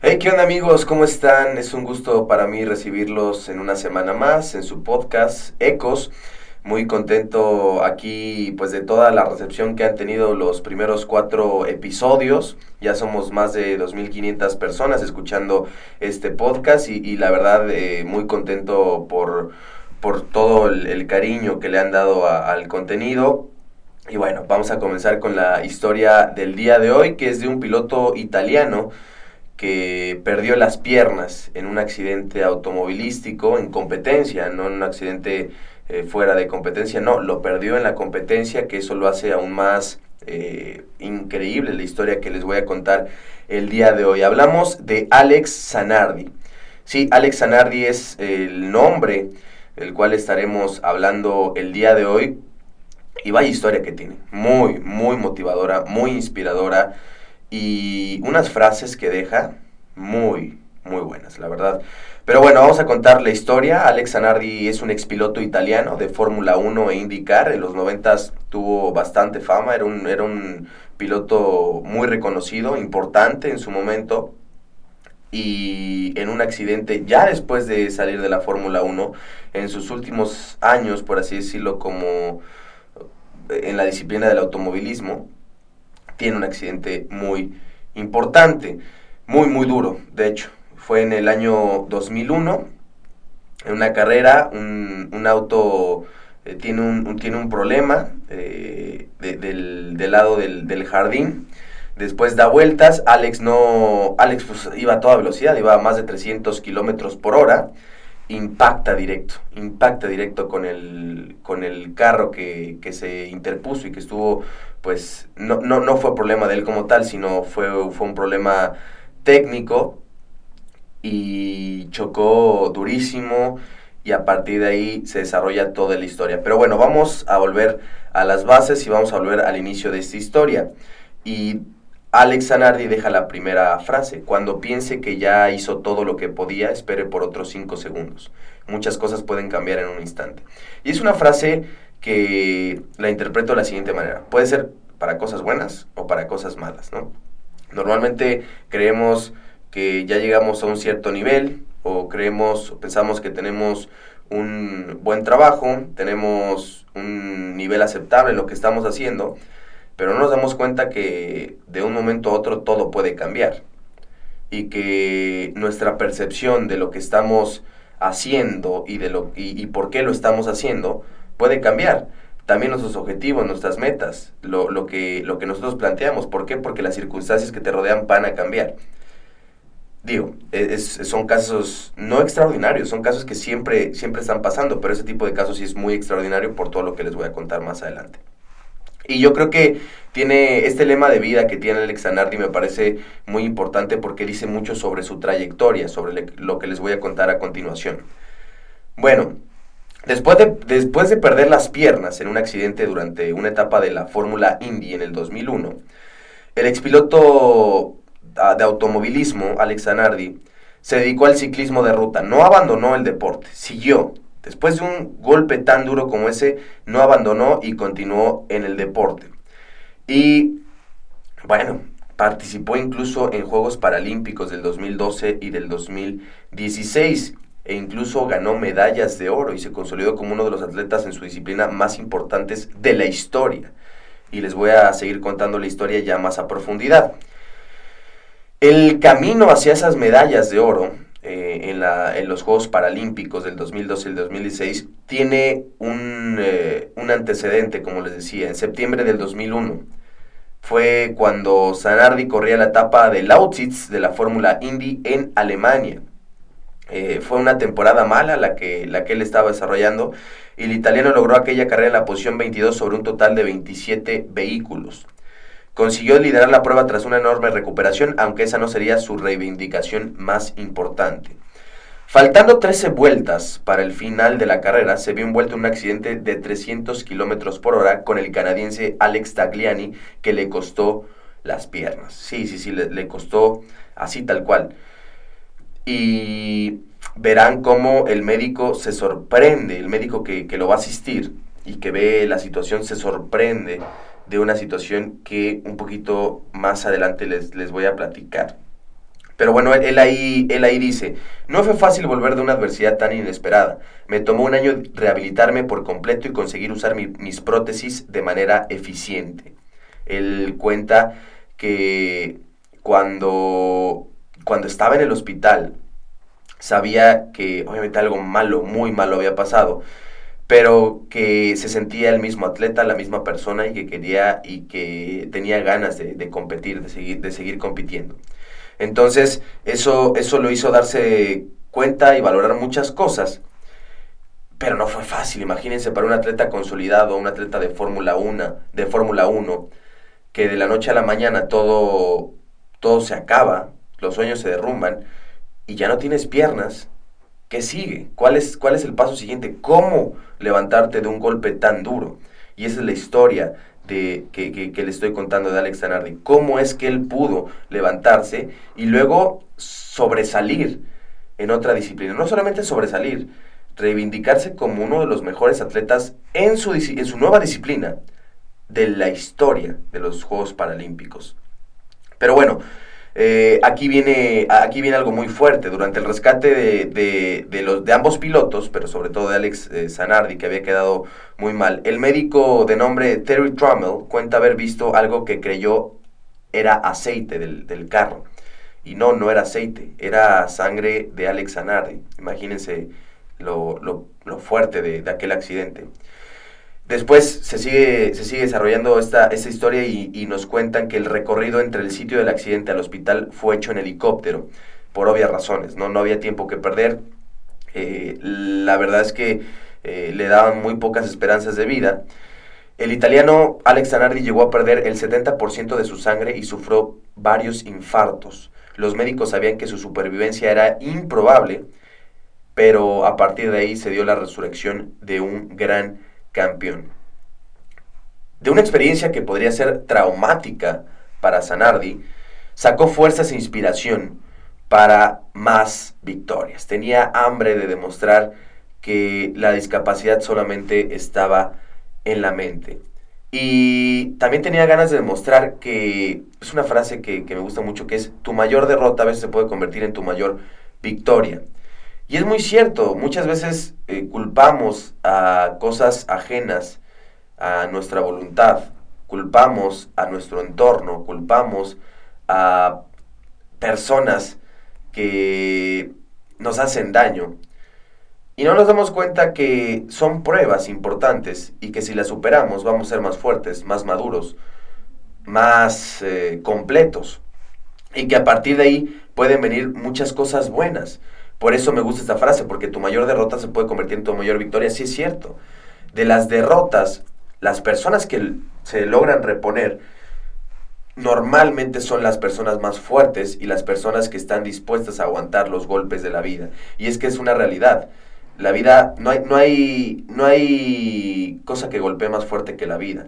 Hey, ¿qué onda amigos? ¿Cómo están? Es un gusto para mí recibirlos en una semana más en su podcast Ecos. Muy contento aquí pues de toda la recepción que han tenido los primeros cuatro episodios. Ya somos más de 2.500 personas escuchando este podcast y, la verdad eh, muy contento por, por todo el, cariño que le han dado al contenido. Y bueno, vamos a comenzar con la historia del día de hoy que es de un piloto italiano que perdió las piernas en un accidente automovilístico en competencia, no en un accidente eh, fuera de competencia, no, lo perdió en la competencia, que eso lo hace aún más eh, increíble la historia que les voy a contar el día de hoy. Hablamos de Alex Zanardi. Sí, Alex Zanardi es el nombre del cual estaremos hablando el día de hoy. Y vaya historia que tiene, muy, muy motivadora, muy inspiradora y unas frases que deja muy, muy buenas, la verdad. Pero bueno, vamos a contar la historia. Alex Zanardi es un expiloto italiano de Fórmula 1 e IndyCar. En los 90 tuvo bastante fama, era un, era un piloto muy reconocido, importante en su momento. Y en un accidente, ya después de salir de la Fórmula 1, en sus últimos años, por así decirlo, como en la disciplina del automovilismo, tiene un accidente muy importante, muy, muy duro, de hecho. Fue en el año 2001, en una carrera, un, auto eh, tiene, un, tiene un problema eh, del, lado del, jardín. Después da vueltas, Alex no, Alex pues, iba a toda velocidad, iba a más de 300 kilómetros por hora, impacta directo, impacta directo con el, con el carro que, que se interpuso y que estuvo pues no, no, no fue problema de él como tal, sino fue, fue un problema técnico y chocó durísimo y a partir de ahí se desarrolla toda la historia. Pero bueno, vamos a volver a las bases y vamos a volver al inicio de esta historia. Y Alex Zanardi deja la primera frase. Cuando piense que ya hizo todo lo que podía, espere por otros cinco segundos. Muchas cosas pueden cambiar en un instante. Y es una frase que la interpreto de la siguiente manera. Puede ser para cosas buenas o para cosas malas, ¿no? Normalmente creemos que ya llegamos a un cierto nivel o creemos o pensamos que tenemos un buen trabajo, tenemos un nivel aceptable en lo que estamos haciendo, pero no nos damos cuenta que de un momento a otro todo puede cambiar y que nuestra percepción de lo que estamos haciendo y de lo y por qué lo estamos haciendo puede cambiar. También nuestros objetivos, nuestras metas, lo, lo, que, lo que nosotros planteamos. ¿Por qué? Porque las circunstancias que te rodean van a cambiar. Digo, es, son casos no extraordinarios, son casos que siempre, siempre están pasando, pero ese tipo de casos sí es muy extraordinario por todo lo que les voy a contar más adelante. Y yo creo que tiene este lema de vida que tiene Alex Zanardi me parece muy importante porque dice mucho sobre su trayectoria, sobre lo que les voy a contar a continuación. Bueno, Después de, después de perder las piernas en un accidente durante una etapa de la Fórmula Indy en el 2001, el expiloto ah, de automovilismo, Alex Zanardi, se dedicó al ciclismo de ruta. No abandonó el deporte, siguió. Después de un golpe tan duro como ese, no abandonó y continuó en el deporte. Y bueno, participó incluso en Juegos Paralímpicos del 2012 y del 2016 e incluso ganó medallas de oro y se consolidó como uno de los atletas en su disciplina más importantes de la historia. Y les voy a seguir contando la historia ya más a profundidad. El camino hacia esas medallas de oro eh, en, los Juegos Paralímpicos del 2012 y el 2016 tiene un, eh, un antecedente, como les decía, en septiembre del 2001 fue cuando Zanardi corría la etapa de Lausitz de la Fórmula Indy en Alemania. Eh, fue una temporada mala la que, la que él estaba desarrollando y el italiano logró aquella carrera en la posición 22 sobre un total de 27 vehículos. Consiguió liderar la prueba tras una enorme recuperación, aunque esa no sería su reivindicación más importante. Faltando 13 vueltas para el final de la carrera, se vio envuelto en un accidente de 300 kilómetros por hora con el canadiense Alex Tagliani, que le costó las piernas. Sí, sí, sí, le, le costó así tal cual y verán cómo el médico se sorprende, el médico que, lo va a asistir y que ve la situación se sorprende de una situación que un poquito más adelante les, les voy a platicar. Pero bueno, él, ahí, él ahí dice, no fue fácil volver de una adversidad tan inesperada. Me tomó un año rehabilitarme por completo y conseguir usar mis prótesis de manera eficiente. Él cuenta que cuando, cuando estaba en el hospital, sabía que obviamente algo malo, muy malo había pasado, pero que se sentía el mismo atleta, la misma persona y que quería y que tenía ganas de, competir, de seguir, compitiendo. Entonces, eso, eso lo hizo darse cuenta y valorar muchas cosas, pero no fue fácil. Imagínense para un atleta consolidado, un atleta de Fórmula 1, de Fórmula 1, que de la noche a la mañana todo, todo se acaba, los sueños se derrumban y ya no tienes piernas, ¿qué sigue? ¿Cuál es, cuál es el paso siguiente? ¿Cómo levantarte de un golpe tan duro? Y esa es la historia de, que, le estoy contando de Alex Zanardi. ¿Cómo es que él pudo levantarse y luego sobresalir en otra disciplina? No solamente sobresalir, reivindicarse como uno de los mejores atletas en su, en su nueva disciplina de la historia de los Juegos Paralímpicos. Pero bueno, eh, aquí, viene, aquí viene algo muy fuerte. Durante el rescate de, los, de ambos pilotos, pero sobre todo de Alex eh, Zanardi, que había quedado muy mal, el médico de nombre Terry Trummel cuenta haber visto algo que creyó era aceite del, carro. Y no, no era aceite, era sangre de Alex Zanardi. Imagínense lo, fuerte de aquel accidente. Después se sigue, se sigue desarrollando esta, historia y, nos cuentan que el recorrido entre el sitio del accidente al hospital fue hecho en helicóptero, por obvias razones, no, no había tiempo que perder. Eh, la verdad es que eh, le daban muy pocas esperanzas de vida. El italiano Alex Zanardi llegó a perder el 70% de su sangre y sufrió varios infartos. Los médicos sabían que su supervivencia era improbable, pero a partir de ahí se dio la resurrección de un gran campeón. De una experiencia que podría ser traumática para Zanardi, sacó fuerzas e inspiración para más victorias. Tenía hambre de demostrar que la discapacidad solamente estaba en la mente. Y también tenía ganas de demostrar que es una frase que, me gusta mucho, que es tu mayor derrota a veces se puede convertir en tu mayor victoria. Y es muy cierto, muchas veces eh, culpamos a cosas ajenas a nuestra voluntad, culpamos a nuestro entorno, culpamos a personas que nos hacen daño. Y no nos damos cuenta que son pruebas importantes y que si las superamos vamos a ser más fuertes, más maduros, más eh, completos. Y que a partir de ahí pueden venir muchas cosas buenas. Por eso me gusta esta frase, porque tu mayor derrota se puede convertir en tu mayor victoria. Sí es cierto. De las derrotas, las personas que se logran reponer normalmente son las personas más fuertes y las personas que están dispuestas a aguantar los golpes de la vida. Y es que es una realidad. La vida, no hay, no hay, no hay cosa que golpee más fuerte que la vida.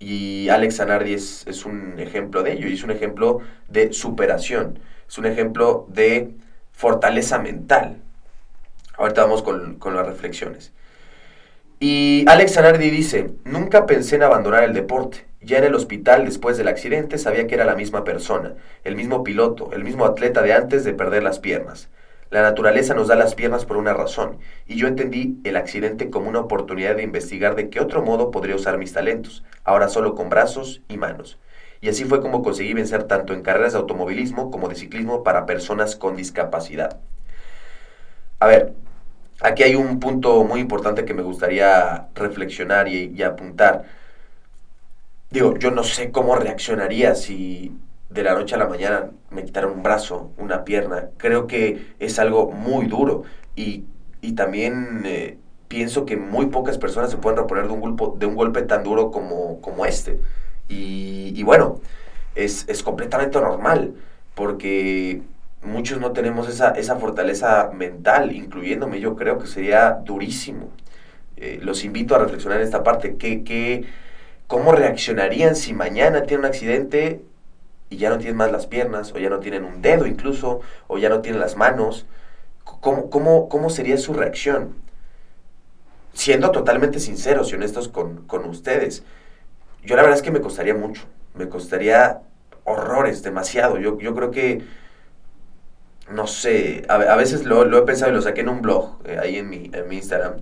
Y Alex Zanardi es, es un ejemplo de ello, y es un ejemplo de superación, es un ejemplo de fortaleza mental. Ahorita vamos con, las reflexiones. Y Alex Zanardi dice, nunca pensé en abandonar el deporte. Ya en el hospital, después del accidente, sabía que era la misma persona, el mismo piloto, el mismo atleta de antes de perder las piernas. La naturaleza nos da las piernas por una razón, y yo entendí el accidente como una oportunidad de investigar de qué otro modo podría usar mis talentos, ahora solo con brazos y manos y así fue como conseguí vencer tanto en carreras de automovilismo como de ciclismo para personas con discapacidad. A ver, aquí hay un punto muy importante que me gustaría reflexionar y, apuntar. Digo, yo no sé cómo reaccionaría si de la noche a la mañana me quitaran un brazo, una pierna. Creo que es algo muy duro y, también eh, pienso que muy pocas personas se pueden reponer de un, golpe, de un golpe tan duro como, como este. Y, bueno, es, completamente normal, porque muchos no tenemos esa, esa fortaleza mental, incluyéndome, yo creo que sería durísimo. Eh, los invito a reflexionar en esta parte. ¿Qué, cómo reaccionarían si mañana tienen un accidente y ya no tienen más las piernas, o ya no tienen un dedo incluso, o ya no tienen las manos? ¿Cómo, cómo, cómo sería su reacción? Siendo totalmente sinceros y honestos con, con ustedes. Yo la verdad es que me costaría mucho, me costaría horrores, demasiado. Yo, yo creo que no sé, a, veces lo, he pensado y lo saqué en un blog, eh, ahí en mi, en mi Instagram,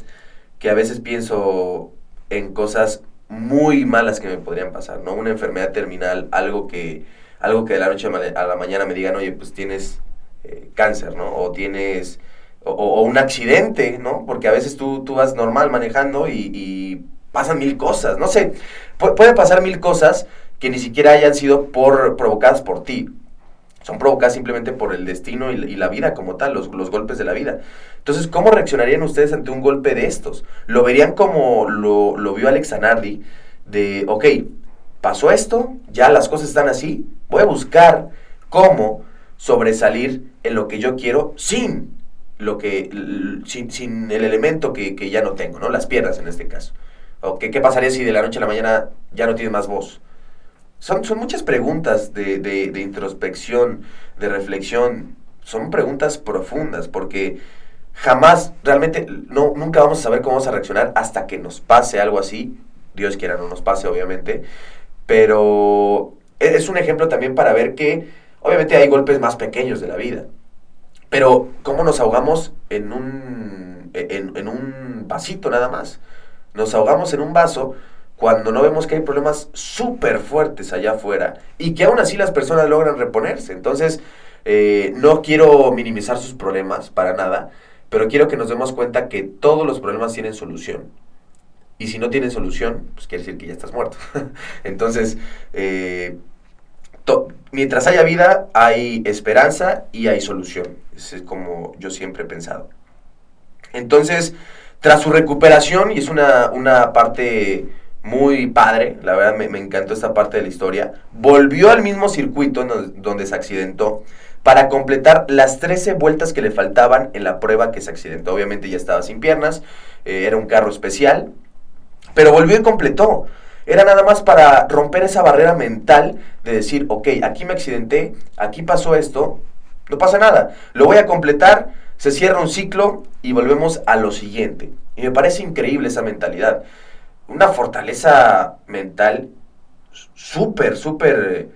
que a veces pienso en cosas muy malas que me podrían pasar, ¿no? Una enfermedad terminal, algo que, algo que de la noche a la mañana me digan, oye, pues tienes eh, cáncer, ¿no? O tienes, o, un accidente, ¿no? Porque a veces tú, tú vas normal manejando y, pasan mil cosas, no sé, puede pasar mil cosas que ni siquiera hayan sido por, provocadas por ti, son provocadas simplemente por el destino y, la vida como tal, los, golpes de la vida. Entonces, ¿cómo reaccionarían ustedes ante un golpe de estos? ¿Lo verían como lo, vio Alex Zanardi? De, ok, pasó esto, ya las cosas están así, voy a buscar cómo sobresalir en lo que yo quiero sin lo que sin, sin el elemento que, que, ya no tengo, ¿no? Las piernas en este caso. ¿O qué, pasaría si de la noche a la mañana ya no tienes más voz? Son, son muchas preguntas de, de, introspección, de reflexión, son preguntas profundas, porque jamás, realmente, no, nunca vamos a saber cómo vamos a reaccionar hasta que nos pase algo así. Dios quiera no nos pase, obviamente. Pero e, es un ejemplo también para ver que, obviamente, hay golpes más pequeños de la vida. Pero, ¿cómo nos ahogamos en un, en, en un vasito nada más? Nos ahogamos en un vaso cuando no vemos que hay problemas súper fuertes allá afuera y que aún así las personas logran reponerse. Entonces, eh, no quiero minimizar sus problemas para nada, pero quiero que nos demos cuenta que todos los problemas tienen solución. Y si no tienen solución, pues quiere decir que ya estás muerto. Entonces, eh, mientras haya vida, hay esperanza y hay solución. Es como yo siempre he pensado. Entonces, tras su recuperación, y es una, una parte muy padre, la verdad me, encantó esta parte de la historia. Volvió al mismo circuito donde, se accidentó para completar las 13 vueltas que le faltaban en la prueba que se accidentó. Obviamente ya estaba sin piernas, eh, era un carro especial, pero volvió y completó. Era nada más para romper esa barrera mental de decir, ok, aquí me accidenté, aquí pasó esto, no pasa nada, lo voy a completar, se cierra un ciclo y volvemos a lo siguiente. Y me parece increíble esa mentalidad una fortaleza mental súper, súper eh,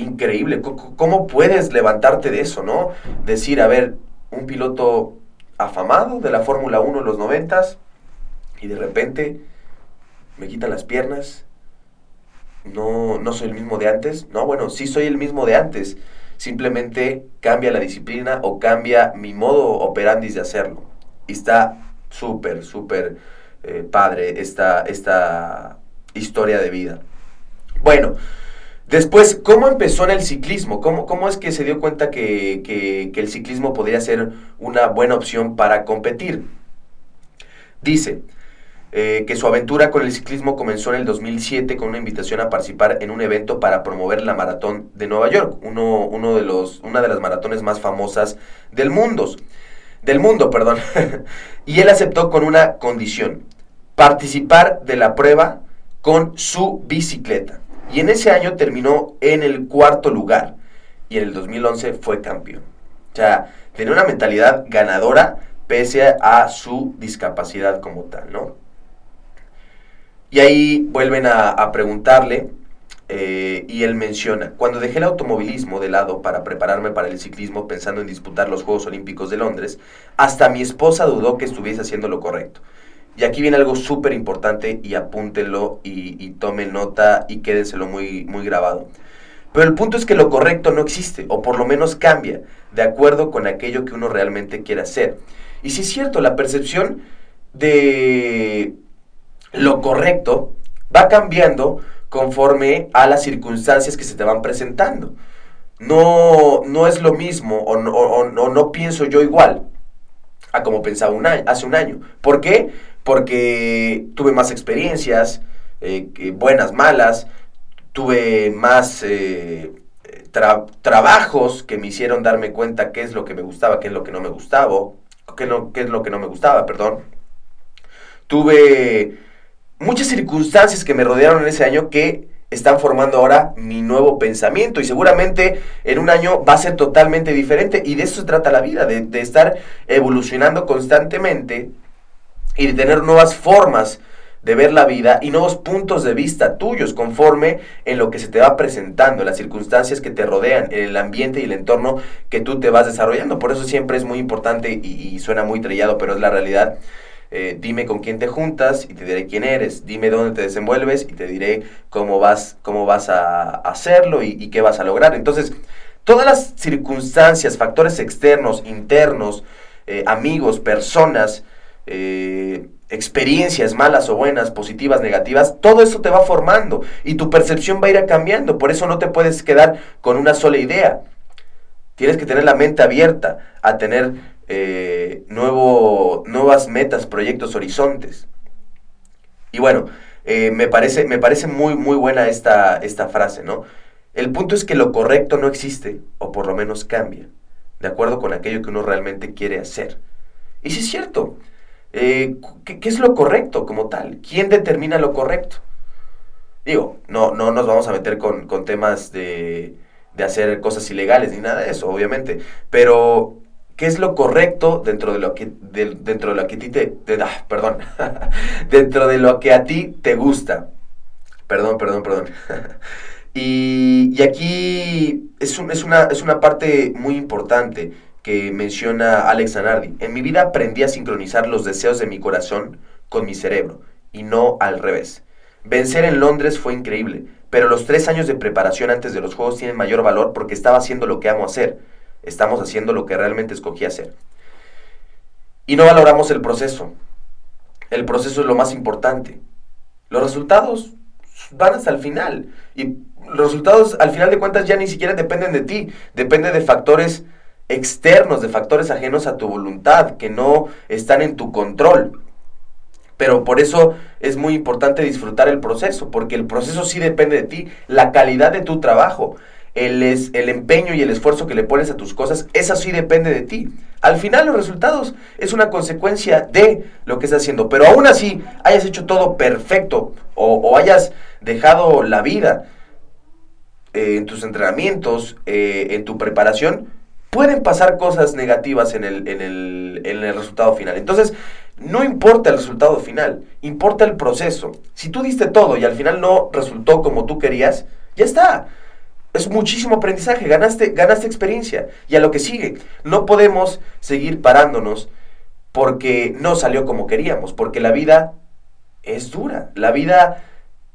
increíble. ¿Cómo puedes levantarte de eso, no? Decir, a ver, un piloto afamado de la Fórmula 1 en los noventas y de repente me quitan las piernas, no, no soy el mismo de antes. No, bueno, sí soy el mismo de antes. Simplemente cambia la disciplina o cambia mi modo operandis de hacerlo. Y está súper, súper eh, padre esta, esta historia de vida. Bueno, después, ¿cómo empezó en el ciclismo? ¿Cómo, cómo es que se dio cuenta que, el ciclismo podría ser una buena opción para competir? Dice, eh, que su aventura con el ciclismo comenzó en el 2007 con una invitación a participar en un evento para promover la maratón de Nueva York, uno, uno de los, una de las maratones más famosas del mundo. Del mundo, perdón. y él aceptó con una condición participar de la prueba con su bicicleta. Y en ese año terminó en el cuarto lugar y en el 2011 fue campeón. O sea, tenía una mentalidad ganadora pese a su discapacidad como tal, ¿no? Y ahí vuelven a, preguntarle eh, y él menciona, cuando dejé el automovilismo de lado para prepararme para el ciclismo pensando en disputar los Juegos Olímpicos de Londres, hasta mi esposa dudó que estuviese haciendo lo correcto. Y aquí viene algo súper importante y apúntenlo y, y, tomen nota y quédenselo muy, muy grabado. Pero el punto es que lo correcto no existe, o por lo menos cambia, de acuerdo con aquello que uno realmente quiere hacer. Y si es cierto, la percepción de lo correcto va cambiando conforme a las circunstancias que se te van presentando. No, no es lo mismo o no, o no pienso yo igual a como pensaba un año, hace un año. ¿Por qué? porque tuve más experiencias, eh, buenas, malas, tuve más eh, trabajos que me hicieron darme cuenta qué es lo que me gustaba, qué es lo que no me gustaba, qué, qué es lo que no me gustaba, perdón. Tuve muchas circunstancias que me rodearon en ese año que están formando ahora mi nuevo pensamiento y seguramente en un año va a ser totalmente diferente y de eso se trata la vida, de, estar evolucionando constantemente y de tener nuevas formas de ver la vida y nuevos puntos de vista tuyos conforme en lo que se te va presentando, en las circunstancias que te rodean, el ambiente y el entorno que tú te vas desarrollando. Por eso siempre es muy importante y, suena muy trillado, pero es la realidad. Eh, dime con quién te juntas y te diré quién eres. Dime dónde te desenvuelves y te diré cómo vas, cómo vas a hacerlo y, qué vas a lograr. Entonces, todas las circunstancias, factores externos, internos, eh, amigos, personas, eh, experiencias malas o buenas, positivas, negativas, todo eso te va formando y tu percepción va a ir cambiando. Por eso no te puedes quedar con una sola idea. Tienes que tener la mente abierta a tener eh, nuevas metas, proyectos, horizontes. Y bueno, me, parece, me parece muy, muy buena esta, esta frase, ¿no? El punto es que lo correcto no existe, o por lo menos cambia de acuerdo con aquello que uno realmente quiere hacer. Y si es cierto, eh, ¿qué, es lo correcto como tal? ¿Quién determina lo correcto? Digo, no, no nos vamos a meter con, temas de, de, hacer cosas ilegales ni nada de eso, obviamente, pero ¿qué es lo correcto dentro de lo que, dentro de lo que a ti te, ah, perdón, dentro de lo que a ti te gusta? Perdón, perdón, perdón. Y, aquí es, es, una, es una parte muy importante que menciona Alex Zanardi. En mi vida aprendí a sincronizar los deseos de mi corazón con mi cerebro y no al revés. Vencer en Londres fue increíble, pero los tres años de preparación antes de los Juegos tienen mayor valor porque estaba haciendo lo que amo hacer. Estamos haciendo lo que realmente escogí hacer. Y no valoramos el proceso. El proceso es lo más importante. Los resultados van hasta el final. Y los resultados al final de cuentas ya ni siquiera dependen de ti, depende de factores externos, de factores ajenos a tu voluntad, que no están en tu control. Pero por eso es muy importante disfrutar el proceso, porque el proceso sí depende de ti, la calidad de tu trabajo, el, es, el empeño y el esfuerzo que le pones a tus cosas, eso sí depende de ti. Al final los resultados es una consecuencia de lo que estás haciendo, pero aún así hayas hecho todo perfecto o, hayas dejado la vida eh, en tus entrenamientos, eh, en tu preparación, pueden pasar cosas negativas en el, en, el, en el resultado final. Entonces, no importa el resultado final, importa el proceso. Si tú diste todo y al final no resultó como tú querías, ya está. Es muchísimo aprendizaje, ganaste, ganaste experiencia. Y a lo que sigue, no podemos seguir parándonos porque no salió como queríamos, porque la vida es dura, la vida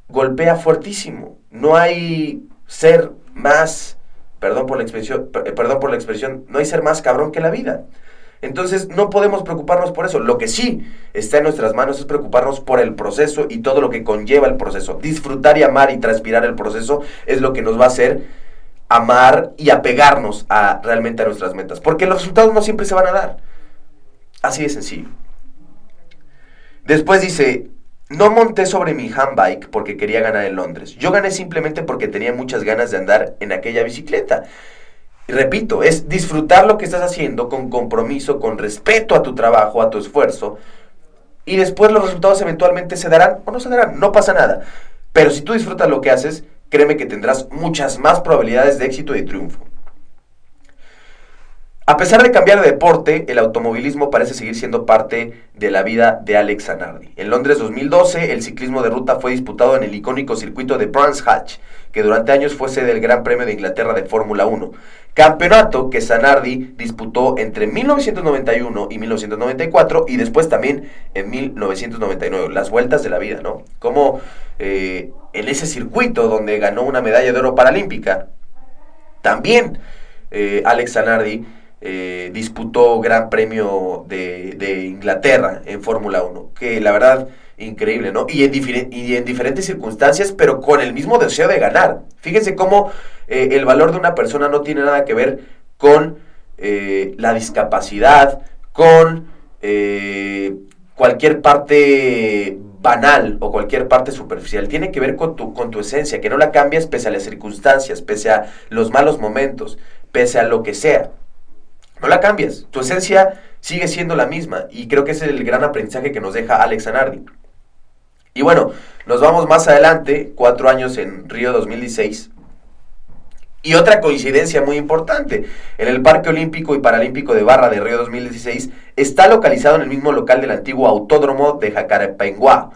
golpea fuertísimo. No hay ser más, perdón por la expresión, perdón por la expresión, no hay ser más cabrón que la vida. Entonces no podemos preocuparnos por eso. Lo que sí está en nuestras manos es preocuparnos por el proceso y todo lo que conlleva el proceso. Disfrutar y amar y transpirar el proceso es lo que nos va a hacer amar y apegarnos a realmente a nuestras metas. Porque los resultados no siempre se van a dar. Así de sencillo. Después dice, no monté sobre mi handbike porque quería ganar en Londres. Yo gané simplemente porque tenía muchas ganas de andar en aquella bicicleta. Y repito, es disfrutar lo que estás haciendo con compromiso, con respeto a tu trabajo, a tu esfuerzo. Y después los resultados eventualmente se darán o no se darán. No pasa nada. Pero si tú disfrutas lo que haces, créeme que tendrás muchas más probabilidades de éxito y triunfo. A pesar de cambiar de deporte, el automovilismo parece seguir siendo parte de la vida de Alex Zanardi. En Londres 2012, el ciclismo de ruta fue disputado en el icónico circuito de Brands Hatch, que durante años fue sede del Gran Premio de Inglaterra de Fórmula 1. Campeonato que Zanardi disputó entre 1991 y 1994 y después también en 1999. Las vueltas de la vida, ¿no? Como eh, en ese circuito donde ganó una medalla de oro paralímpica, también eh, Alex Zanardi eh, disputó Gran Premio de, Inglaterra en Fórmula 1, que la verdad, increíble, ¿no? Y en, diferentes circunstancias, pero con el mismo deseo de ganar. Fíjense cómo eh, el valor de una persona no tiene nada que ver con eh, la discapacidad, con cualquier parte banal o cualquier parte superficial. Tiene que ver con tu, con tu esencia, que no la cambias pese a las circunstancias, pese a los malos momentos, pese a lo que sea. No la cambias, tu esencia sigue siendo la misma y creo que ese es el gran aprendizaje que nos deja Alex Anardi. Y bueno, nos vamos más adelante, cuatro años en Río 2016. Y otra coincidencia muy importante, en el Parque Olímpico y Paralímpico de Barra de Río 2016 está localizado en el mismo local del antiguo autódromo de Jacarepenguá.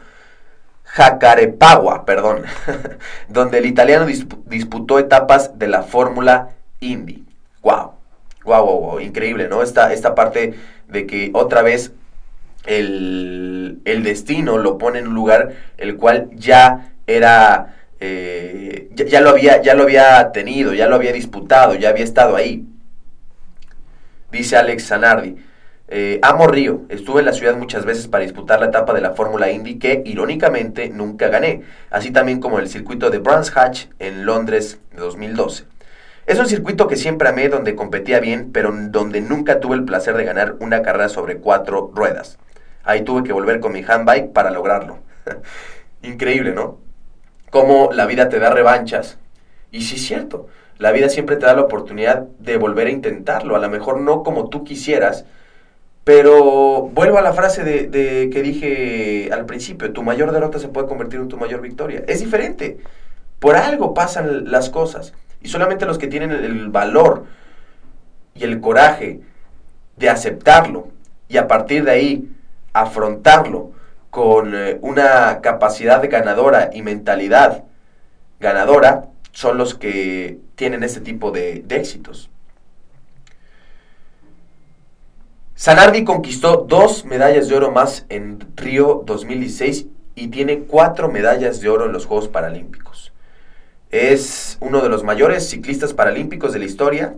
Jacarepagua, perdón, donde el italiano disputó etapas de la Fórmula Indy. ¡Wow! ¡Wow, wow, wow! Increíble, ¿no? Esta, esta parte de que otra vez el, destino lo pone en un lugar el cual ya era... Eh, ya, lo había, ya lo había tenido, ya lo había disputado, ya había estado ahí. Dice Alex Zanardi. Eh, amo Río, estuve en la ciudad muchas veces para disputar la etapa de la Fórmula Indy que irónicamente nunca gané, así también como el circuito de Brands Hatch en Londres de 2012. Es un circuito que siempre amé, donde competía bien, pero donde nunca tuve el placer de ganar una carrera sobre cuatro ruedas. Ahí tuve que volver con mi handbike para lograrlo. Increíble, ¿no? Cómo la vida te da revanchas. Y sí es cierto, la vida siempre te da la oportunidad de volver a intentarlo, a lo mejor no como tú quisieras, pero vuelvo a la frase de, que dije al principio, tu mayor derrota se puede convertir en tu mayor victoria. Es diferente. Por algo pasan las cosas. Y solamente los que tienen el valor y el coraje de aceptarlo y a partir de ahí afrontarlo con eh, una capacidad ganadora y mentalidad ganadora, son los que tienen este tipo de éxitos. Sanardi conquistó dos medallas de oro más en Río 2016 y tiene cuatro medallas de oro en los Juegos Paralímpicos. Es uno de los mayores ciclistas paralímpicos de la historia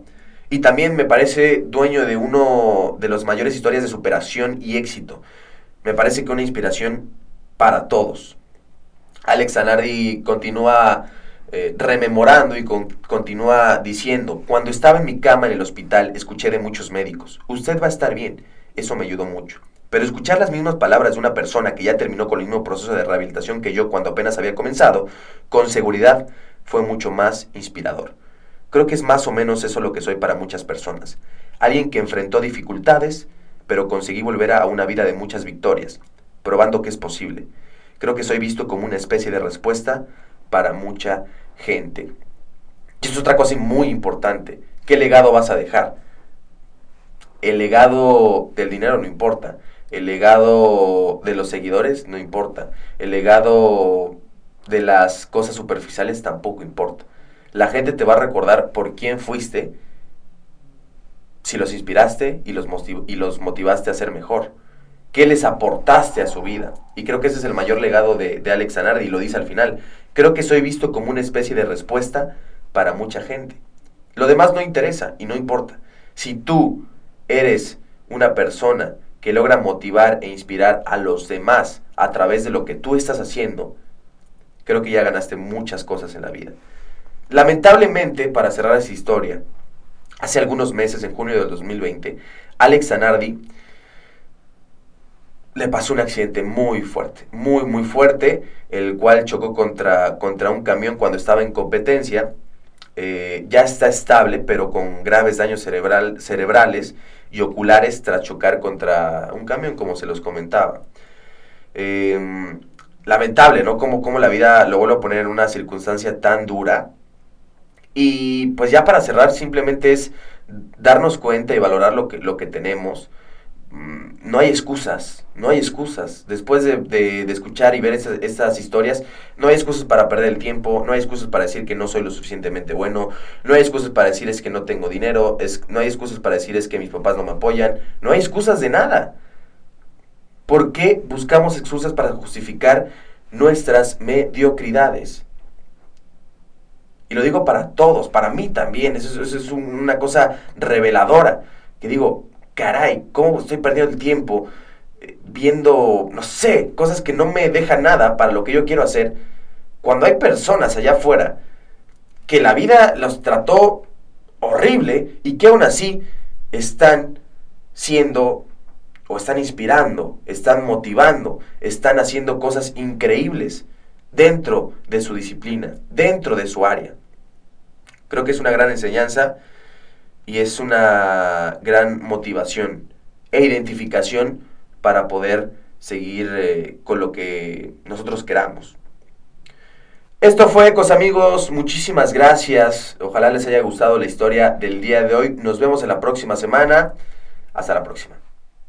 y también me parece dueño de uno de las mayores historias de superación y éxito. Me parece que una inspiración para todos. Alex Zanardi continúa eh, rememorando y continúa diciendo, cuando estaba en mi cama en el hospital, escuché de muchos médicos, usted va a estar bien, eso me ayudó mucho. Pero escuchar las mismas palabras de una persona que ya terminó con el mismo proceso de rehabilitación que yo cuando apenas había comenzado, con seguridad fue mucho más inspirador. Creo que es más o menos eso lo que soy para muchas personas. Alguien que enfrentó dificultades, pero conseguí volver a una vida de muchas victorias, probando que es posible. Creo que soy visto como una especie de respuesta para mucha gente. Y es otra cosa muy importante. ¿Qué legado vas a dejar? El legado del dinero no importa. El legado de los seguidores no importa. El legado de las cosas superficiales tampoco importa. La gente te va a recordar por quién fuiste si los inspiraste y los, y los motivaste a ser mejor. ¿Qué les aportaste a su vida? Y creo que ese es el mayor legado de, de Alex Zanardi, y lo dice al final. Creo que soy visto como una especie de respuesta para mucha gente. Lo demás no interesa y no importa. Si tú eres una persona que logra motivar e inspirar a los demás a través de lo que tú estás haciendo, creo que ya ganaste muchas cosas en la vida. Lamentablemente, para cerrar esa historia, hace algunos meses, en junio del 2020, Alex Zanardi le pasó un accidente muy fuerte, muy, muy fuerte, el cual chocó contra, contra un camión cuando estaba en competencia. Eh, ya está estable, pero con graves daños cerebral, cerebrales y oculares tras chocar contra un camión, como se los comentaba. Em, lamentable, ¿no? Como, como la vida lo vuelve a poner en una circunstancia tan dura. Y pues ya para cerrar, simplemente es darnos cuenta y valorar lo que, lo que tenemos Mm, no hay excusas, no hay excusas. Después de, escuchar y ver estas historias, no hay excusas para perder el tiempo, no hay excusas para decir que no soy lo suficientemente bueno, no hay excusas para decir es que no tengo dinero, es, no hay excusas para decir es que mis papás no me apoyan, no hay excusas de nada. ¿Por qué buscamos excusas para justificar nuestras mediocridades? Y lo digo para todos, para mí también, eso, eso es una cosa reveladora, que digo, caray, ¿cómo estoy perdiendo el tiempo eh, viendo, no sé, cosas que no me dejan nada para lo que yo quiero hacer? Cuando hay personas allá afuera que la vida los trató horrible y que aún así están siendo o están inspirando, están motivando, están haciendo cosas increíbles dentro de su disciplina, dentro de su área. Creo que es una gran enseñanza y es una gran motivación e identificación para poder seguir eh, con lo que nosotros queramos. Esto fue Ecos amigos, muchísimas gracias. Ojalá les haya gustado la historia del día de hoy. Nos vemos en la próxima semana. Hasta la próxima.